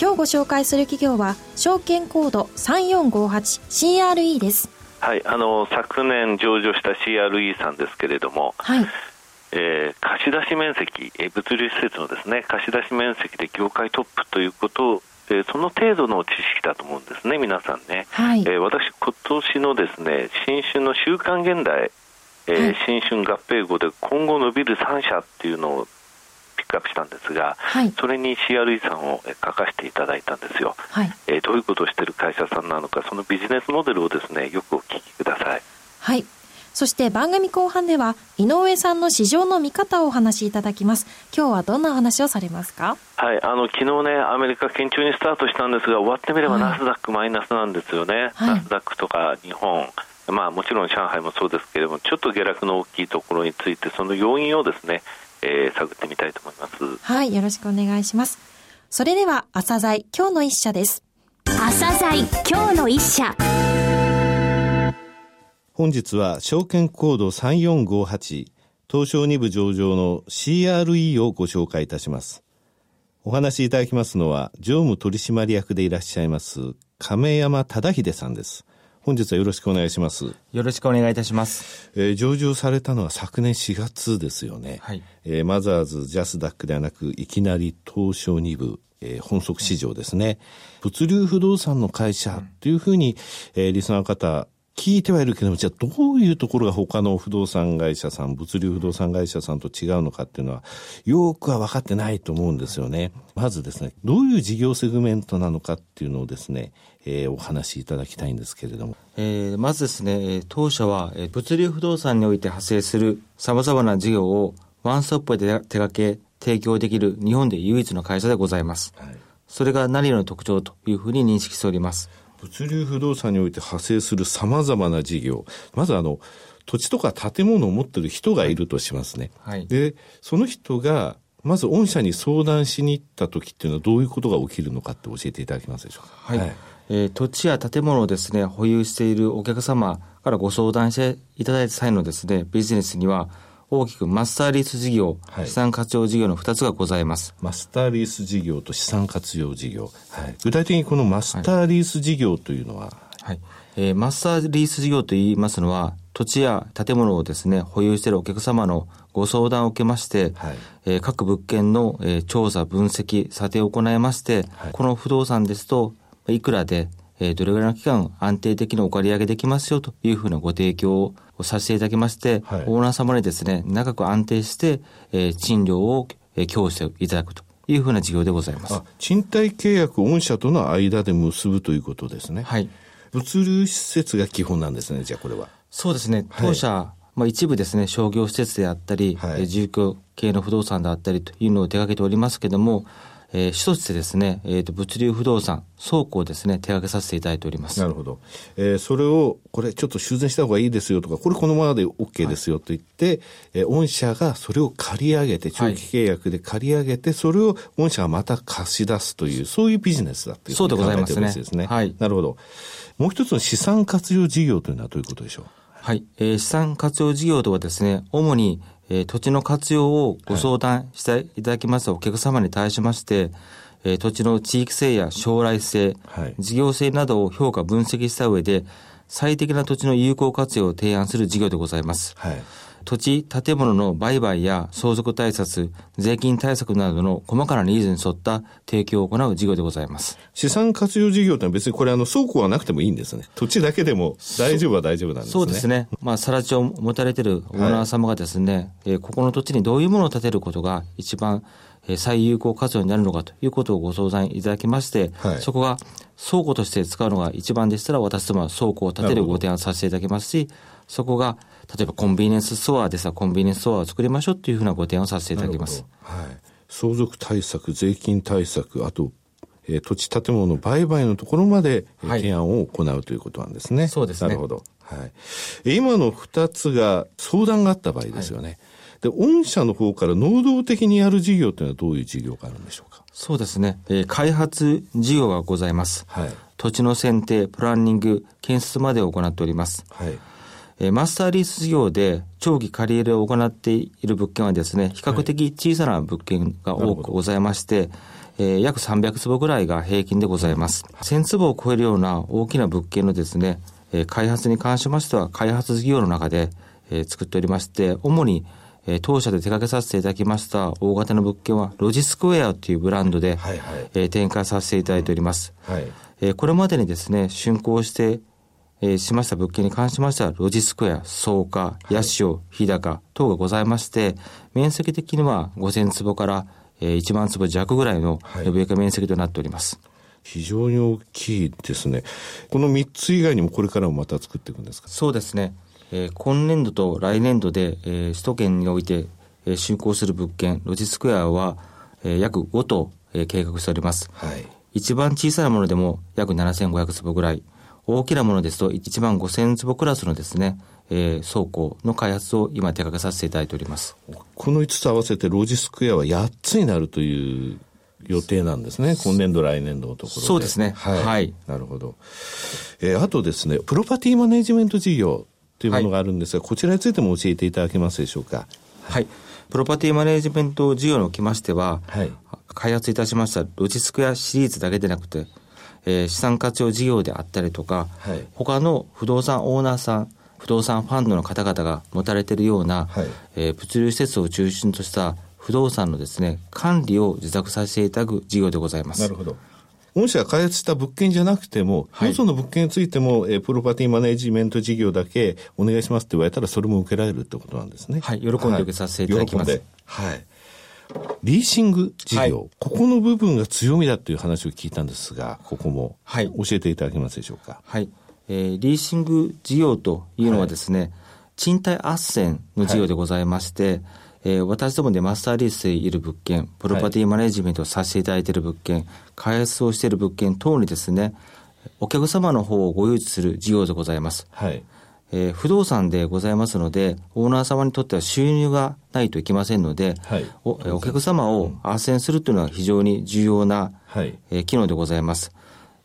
今日ご紹介する企業は証券コード 3458CRE です。はいあの昨年上場した CRE さんですけれども、はい。えー貸し出し面積、えー物流施設のですね貸し出し面積で業界トップということを、えーその程度の知識だと思うんですね、皆さんね。はい。えー私、今年のですね新春の週刊現代、えーはい。新春合併後で今後伸びる3社っていうのをピックアップしたんですが、はい。それに CRE さんをえー書かせていただいたんですよ。はい。えーどういうことをしている会社さんなのか、そのビジネスモデルをですねよくお聞きください。はい。そして番組後半では井上さんの市場の見方をお話しいただきます。今日はどんなお話をされますか？はい、あの昨日ね、アメリカ堅調にスタートしたんですが、終わってみればはい。ナスダックマイナスなんですよね、はい。ナスダックとか日本、まあ、もちろん上海もそうですけれども、ちょっと下落の大きいところについて、その要因をですね、えー探ってみたいと思います。はいよろしくお願いしますそれでは朝鮮今日の一社です朝鮮今日の一社本日は証券コード3458東証2部上場の CRE をご紹介いたします。お話しいただきますのは常務取締役でいらっしゃいます亀山忠秀さんです。本日はよろしくお願いします。よろしくお願いいたします。えー上場されたのは昨年4月ですよね。はいえーマザーズ、ジャスダックではなく、いきなり東証2部、えー本則市場ですね。物流不動産の会社というふうに、えーリスナーの方、聞いてはいるけども、じゃあどういうところが他の不動産会社さん、物流不動産会社さんと違うのかっていうのは、よくは分かってないと思うんですよね。まずですね、どういう事業セグメントなのかっていうのをですね、えーお話しいただきたいんですけれども。えーまずですね、えー当社はえー物流不動産において派生する様々な事業をワンストップで手掛け提供できる日本で唯一の会社でございます。それが何よりの特徴というふうに認識しております。物流不動産において派生する様々な事業。まずあの、土地とか建物を持ってる人がいるとしますね。はいで、その人が、まず御社に相談しに行った時っていうのはどういうことが起きるのかって教えていただけますでしょうか？はい。えー土地や建物をですね、保有しているお客様からご相談していただいた際のですね、ビジネスには大きくマスターリース事業、はい資産活用事業の2つがございます。マスターリース事業と資産活用事業。はい、具体的にこのマスターリース事業というのは、はい。えーマスターリース事業といいますのは、土地や建物をですね、保有しているお客様のご相談を受けまして、はいえー各物件の、えー調査、分析、査定を行いまして、はいこの不動産ですと、いくらで、えーどれぐらいの期間安定的にお借り上げできますよというふうなご提供をさせていただきまして、はいオーナー様にですね、長く安定して、えー賃料を、えー供していただくというふうな事業でございますあ。賃貸契約を御社との間で結ぶということですね。はい。物流施設が基本なんですね、じゃあこれは。そうですね、はい当社、まあ、一部ですね、商業施設であったり、はいえー住居系の不動産であったりというのを手掛けておりますけれども、えー、主としてですね、えーと、物流不動産、倉庫をですね、手掛けさせていただいております。なるほど。えーそれを、これちょっと修繕した方がいいですよとか、これこのままで OK ですよと言って、えー御社がそれを借り上げて、長期契約で借り上げて、それを御社がまた貸し出すという、そういうビジネスだっていうそう考えてよろしですね。はいなるほど。もう一つの資産活用事業というのはどういうことでしょう？はい、えー資産活用事業とはですね、主に、えー土地の活用をご相談していただきますお客様に対しまして、えー土地の地域性や将来性、はい事業性などを評価分析した上で、最適な土地の有効活用を提案する事業でございます。はい。土地、建物の売買や相続対策、税金対策などの細かなニーズに沿った提供を行う事業でございます。資産活用事業というのは別にこれあの倉庫はなくてもいいんですね。土地だけでも大丈夫は大丈夫なんですね。そうです。ね。まあ、さら地を持たれているオーナー様がですね、えーここの土地にどういうものを建てることが一番、えー最有効活用になるのかということをご相談いただきまして、はいそこが倉庫として使うのが一番でしたら、私どもは倉庫を建てるご提案させていただきますし、そこが、例えばコンビニエンスストアでさ、コンビニエンスストアを作りましょうというふうなご提案をさせていただきます。はい。相続対策、税金対策、あと、ええー土地建物の売買のところまで、えーはい提案を行うということなんですね。そうですねなるほど。はい。えー今の二つが相談があった場合ですよね。で、御社の方から能動的にやる事業というのはどういう事業があるんでしょうか？そうですね。えー開発事業がございます。はい。土地の選定、プランニング、建設までを行っております。はい。えーマスターリース事業で長期借り入れを行っている物件はですね、比較的小さな物件が多くございまして、えー約300坪ぐらいが平均でございます。1000坪を超えるような大きな物件のですね、えー開発に関しましては開発事業の中で、えー作っておりまして、主にえー当社で手掛けさせていただきました大型の物件はロジスクエアというブランドで、はいはいえー展開させていただいております。はい。えーこれまでにですね、竣工して、えーしました物件に関しましては、ロジスクエア、草加、八潮、日高等がございまして、面積的には5000坪から、えー1万坪弱ぐらいのはい延べ床面積となっております。非常に大きいですね。この3つ以外にもこれからもまた作っていくんですか？そうですね。えー今年度と来年度で、えー首都圏において、えー竣工する物件、ロジスクエアは、えー約5棟、えー計画しております。はい。一番小さなものでも約7500坪ぐらい、大きなものですと1万5000坪クラスのですね、えー倉庫の開発を今手掛けさせていただいております。この5つ合わせてロジスクエアは8つになるという予定なんですね。今年度、来年度のところで。そうですねはい。はいなるほど。えーあとですね、プロパティマネジメント事業というものがあるんですが、こちらについても教えていただけますでしょうか？はい。プロパティマネジメント事業におきましては、はい開発いたしましたロジスクエアシリーズだけでなくて、えー資産活用事業であったりとか、はい他の不動産オーナーさん、不動産ファンドの方々が持たれているような、はいえー物流施設を中心とした不動産のですね、管理を受託させていただく事業でございます。なるほど。御社が開発した物件じゃなくても、はいよその物件についても、えープロパティマネジメント事業だけお願いしますって言われたら、それも受けられるってことなんですね。はい喜んで受けさせていただきますはい。リーシング事業、はいここの部分が強みだという話を聞いたんですが、ここも、はい教えていただけますでしょうか？はい。えーリーシング事業というのはですね、賃貸斡旋の事業でございまして、えー私どもでマスターリースでいる物件、プロパティマネジメントをさせていただいている物件、開発をしている物件等にですね、お客様の方をご誘致する事業でございます。はい。えー不動産でございますので、オーナー様にとっては収入がないといけませんので、はいおえーお客様を斡旋するというのは非常に重要な、はいえー機能でございます。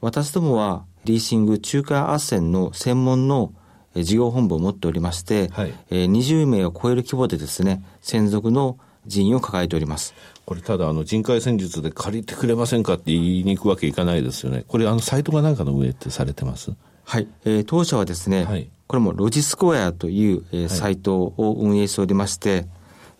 私どもは、リーシング仲介斡旋の専門のえー事業本部を持っておりまして、はいえー20名を超える規模でですね、専属の人員を抱えております。これただあの人海戦術で借りてくれませんかって言いに行くわけいかないですよね。これあのサイトがなんかの運営ってされてます？はい。えー当社はですね、はいこれもロジスコアという、えーサイトを運営しておりまして、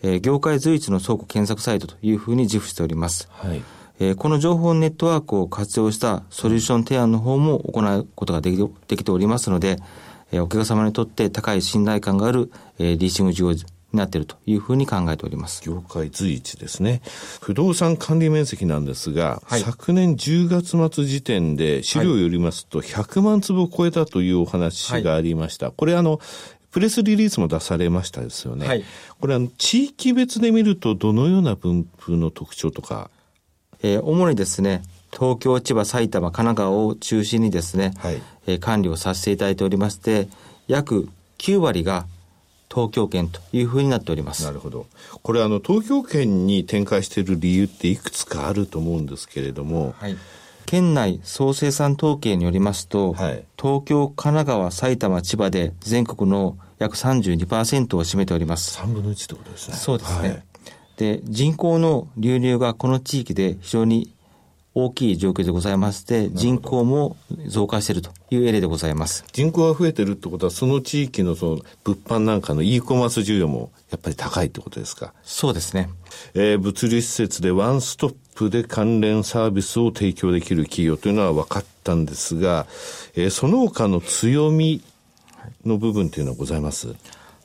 えー業界随一の倉庫検索サイトというふうに自負しております。はい。えーこの情報ネットワークを活用したソリューション提案の方も行うことができできておりますので、えーお客様にとって高い信頼感がある、えーリーシング事業になっているというふうに考えております。業界随一ですね。不動産管理面積なんですが、はい昨年10月末時点で資料をよりますと100万坪を超えたというお話がありました。これあの、プレスリリースも出されましたですよね。はいこれあの、地域別で見るとどのような分布の特徴とか？えー主にですね、東京、千葉、埼玉、神奈川を中心にですね、はいえー管理をさせていただいておりまして、約9割が東京圏というふうになっております。なるほど。これあの、東京圏に展開している理由っていくつかあると思うんですけれども、はい。県内総生産統計によりますと、はい東京、神奈川、埼玉、千葉で全国の約32%を占めております。3分の1ってことですね。そうですね。はいで、人口の流入がこの地域で非常に大きい状況でございまして、人口も増加しているというエレでございます。人口が増えてるってことは、その地域のその物販なんかの e コマース需要もやっぱり高いってことですか？そうですね。えー物流施設でワンストップで関連サービスを提供できる企業というのは分かったんですが、えーその他の強みの部分というのはございます？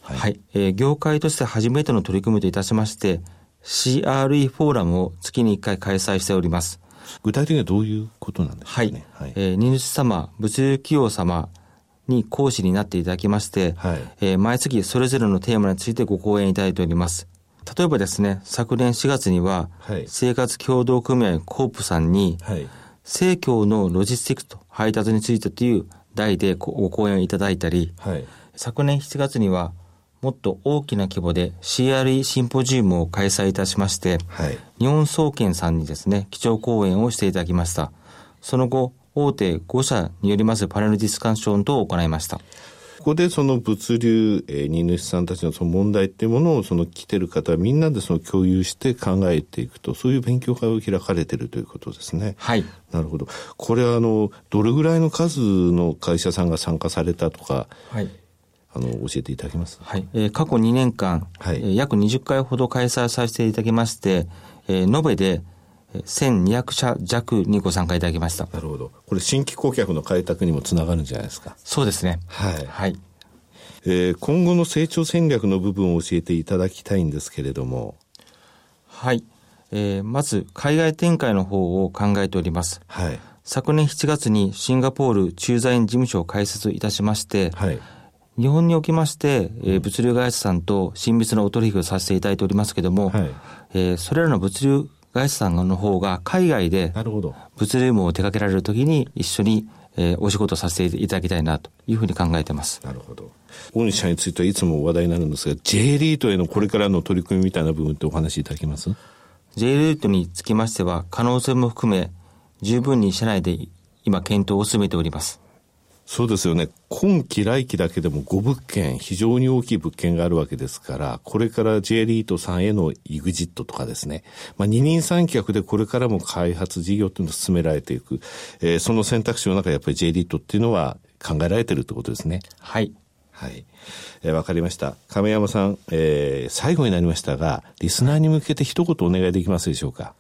はい、えー業界として初めての取り組みといたしまして、CRE フォーラムを月に1回開催しております。具体的にはどういうことなんでしょはい。うかね。はい。えー荷主様、物流企業様に講師になっていただきまして、はいえー毎月それぞれのテーマについてご講演いただいております。例えばですね、昨年4月には、はい生活協同組合コープさんに、はい。生協のロジスティックスと配達についてという題でご講演をいただいたり、はい、昨年7月にはもっと大きな規模で CRE シンポジウムを開催いたしまして、はい、日本総研さんにですね、基調講演をしていただきました。その後、大手5社によりますパネルディスカッション等を行いました。ここでその物流、えー、荷主さんたちのその問題っていうものをその来てる方みんなでその共有して考えていくと、そういう勉強会を開かれてるということですね。はい。なるほど。これはあの、どれぐらいの数の会社さんが参加されたとか、はい。あの、教えていただけます？はい。えー、過去2年間、はい、えー、約20回ほど開催させていただきまして、えー、延べで、1200社弱にご参加いただきました。なるほど。これ新規顧客の開拓にもつながるんじゃないですか？そうですね。はい。はい。えー、今後の成長戦略の部分を教えていただきたいんですけれども。はい。えー、まず、海外展開の方を考えております。はい。昨年7月にシンガポール駐在員事務所を開設いたしまして、はい。日本におきまして、えー、物流会社さんと親密なお取引をさせていただいておりますけれども、はい、えー、それらの物流会社さんの方が海外で物流網を手掛けられるときに一緒に、えー、お仕事させていただきたいなというふうに考えています。なるほど。御社についてはいつも話題になるんですが、J リートへのこれからの取り組みみたいな部分ってお話しいただけます ?J リートにつきましては、可能性も含め、十分に社内で今検討を進めております。そうですよね。今期来期だけでも5物件、非常に大きい物件があるわけですから、これから J リートさんへの EXIT とかですね、まあ、二人三脚でこれからも開発事業っていうのを進められていく、えー、その選択肢の中でやっぱり J リートっていうのは考えられてるってことですね。はい。はい。えー、わかりました。亀山さん、えー、最後になりましたが、リスナーに向けて一言お願いできますでしょうか？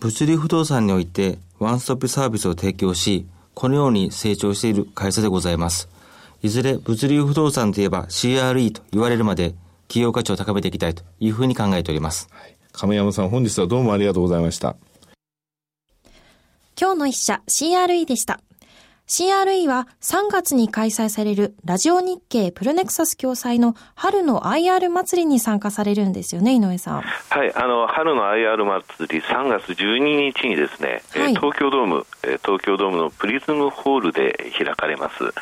物流不動産において、ワンストップサービスを提供し、このように成長している会社でございます。いずれ物流不動産といえば CRE と言われるまで企業価値を高めていきたいというふうに考えております。はい、亀山さん本日はどうもありがとうございました。今日の一社 CRE でした。CRE は3月に開催されるラジオ日経プロネクサス共催の春の IR 祭りに参加されるんですよね、井上さん。はい、あの、春の IR 祭り3月12日にですね、はい、東京ドーム、東京ドームのプリズムホールで開かれます。はい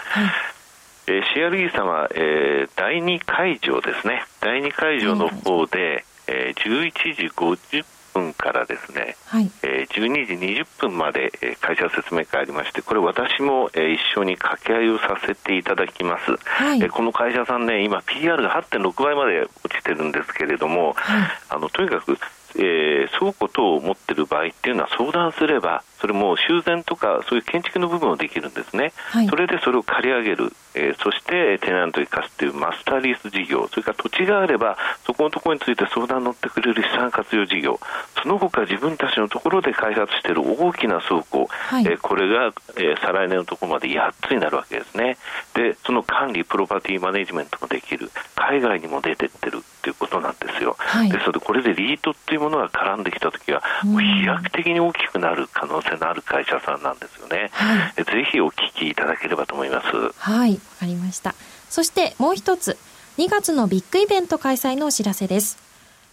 えー、CRE 様、えー、第2会場ですね、第2会場の方で、うん、えー、11時50分からですね、はい、えー、12時20分まで、えー、会社説明会ありまして、これ私も、えー、一緒に掛け合いをさせていただきます。はい、えー、この会社さんね、今 PR が8.6倍まで落ちてるんですけれども、はい、あのとにかくえー、倉庫等を持っている場合っていうのは相談すれば、それも修繕とかそういう建築の部分をできるんですね、はい、それでそれを借り上げる、えー、そしてテナントに貸すというマスターリース事業、それから土地があれば、そこのところについて相談に乗ってくれる資産活用事業、その他自分たちのところで開発している大きな倉庫、はい、えー、これが、えー、再来年のところまで8つになるわけですね。で、その管理、プロパティマネジメントもできる、海外にも出てってる。ということなんですよ。はい、ですので、これでリートっていうものが絡んできたときは、飛躍的に大きくなる可能性のある会社さんなんですよね。はい、ぜひお聞きいただければと思います。はい、わかりました。そしてもう一つ、2月のビッグイベント開催のお知らせです。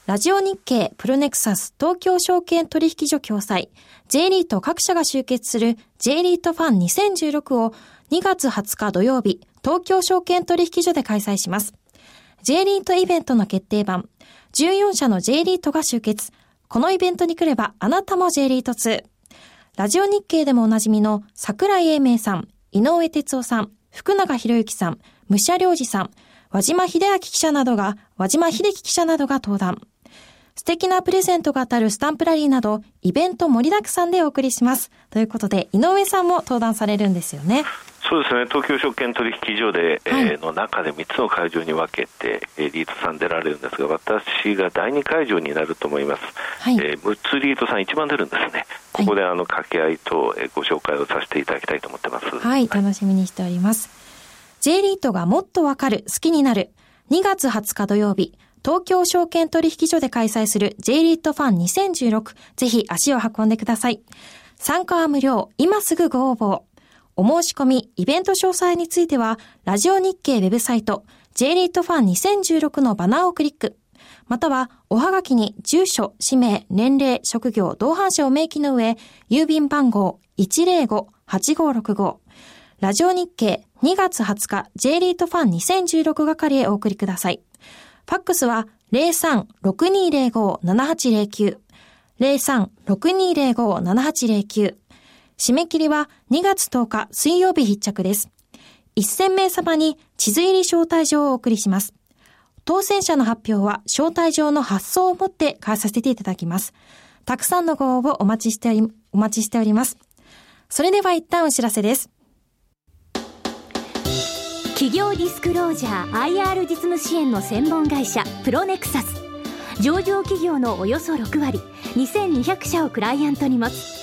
ラジオ日経プロネクサス東京証券取引所共催 J リート各社が集結する J リートファン2016を2月20日土曜日東京証券取引所で開催します。J リートイベントの決定版14社の J リートが集結。このイベントに来ればあなたも J リート2。ラジオ日経でもおなじみの桜井英明さん、井上哲夫さん、福永博之さん、武者良二さん、和島秀明記者などが、和島秀樹記者などが登壇。素敵なプレゼントが当たるスタンプラリーなど、イベント盛りだくさんでお送りします。ということで、井上さんも登壇されるんですよね。そうですね、東京証券取引所で、はい、えー、の中で3つの会場に分けて、えー、リートさん出られるんですが、私が第2会場になると思います。はい、えー、6つリートさん一番出るんですね。ここであの掛け合いと、えー、ご紹介をさせていただきたいと思ってます。はい、楽しみにしております。J リートがもっとわかる、好きになる。2月20日土曜日、東京証券取引所で開催する J リートファン2016、ぜひ足を運んでください。参加は無料、今すぐご応募。お申し込み、イベント詳細については、ラジオ日経ウェブサイト、J リートファン2016のバナーをクリック。または、おはがきに住所、氏名、年齢、職業、同伴者を明記の上、郵便番号0120-105-8565ラジオ日経2月20日 J リートファン2016係へお送りください。ファックスは03-6205-7809 03-6205-7809締め切りは2月10日水曜日必着です。1000名様に地図入り招待状をお送りします。当選者の発表は招待状の発送をもって返させていただきます。たくさんのご応募お待ちしており、お待ちしております。それでは一旦お知らせです。企業ディスクロージャー IR 実務支援の専門会社プロネクサス上場企業のおよそ6割2200社をクライアントに持つ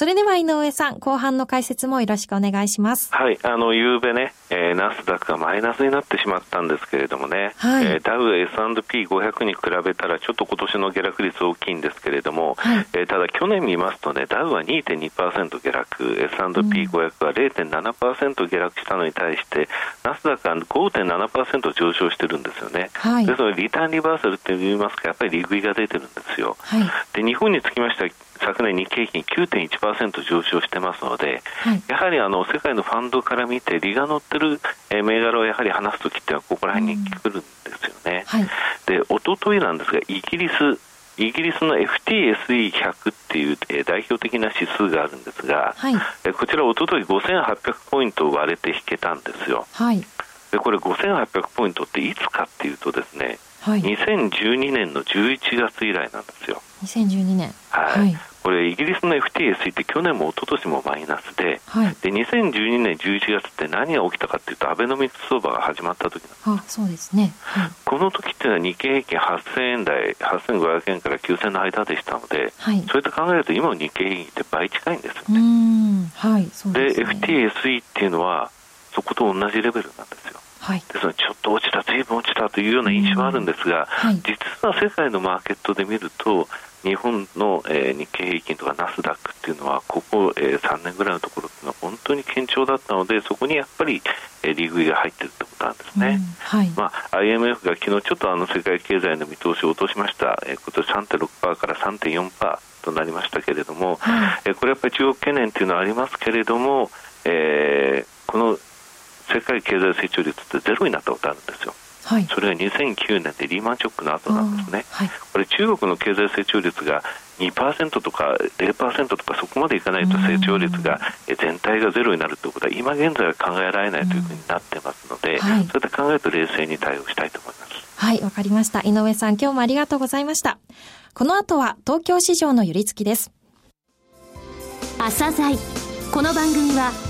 それでは井上さん、後半の解説もよろしくお願いします。はい、あの、夕べね、えー、ナスダックがマイナスになってしまったんですけれどもね、はい、えー、ダウ S&P500 に比べたらちょっと今年の下落率大きいんですけれども、はい、えー、ただ去年見ますとね、ダウは2.2%下落、S&P500 は0.7%下落したのに対して、ナスダックは5.7%上昇してるんですよね。はい、ですので、リターンリバーサルって言いますか、やっぱり利食いが出てるんですよ。はい、で、日本につきましては、昨年日経平均9.1%上昇してますので、はい、やはりあの世界のファンドから見て、利が乗ってる銘柄をやはり話すときっては、ここら辺に来るんですよね。はい、で、おとといなんですが、イギリス、イギリスの FTSE100 っていう、えー、代表的な指数があるんですが、はい、えこちら、おととい5800ポイント割れて引けたんですよ。はい、でこれ、5800ポイントっていつかっていうとですね、はい、2012年の11月以来なんですよ。2012年。はい。はい、これ、イギリスの FTSE って去年も一昨年もマイナスで、はい、で2012年11月って何が起きたかっていうと、アベノミクス相場が始まった時なんです。あそうですね、はい、この時っていうのは日経平均8000円台、8500円から9000円の間でしたので、はい、そういった考えると、今の日経平均って倍近いんですよね。はいそうで、ね、FTSE っていうのは、そこと同じレベルなんですよ。はい、ですのでちょっと落ちた、ずいぶん落ちたというような印象はあるんですが、はい、実は世界のマーケットで見ると、日本の、えー、日経平均とかナスダックっていうのは、ここ、えー、3年ぐらいのところっていうのは本当に堅調だったので、そこにやっぱり、えー、利食いが入ってるってことなんですね。うんはい。まあ、IMF が昨日ちょっとあの世界経済の見通しを落としました、えー、今年3.6%から3.4%となりましたけれども、はい、えー、これやっぱり中国懸念っていうのはありますけれども、えー、この世界経済成長率ってゼロになったことあるんですよ。はい、それが2009年でリーマンショックの後なんですね、はい、これ、中国の経済成長率が2%とか0%とかそこまでいかないと成長率が全体がゼロになるということは今現在は考えられないというふうになってますので、はい、そうやって考えると冷静に対応したいと思います。はい、わかりました。井上さん、今日もありがとうございました。この後は東京市場の寄り付きです。朝鮮この番組は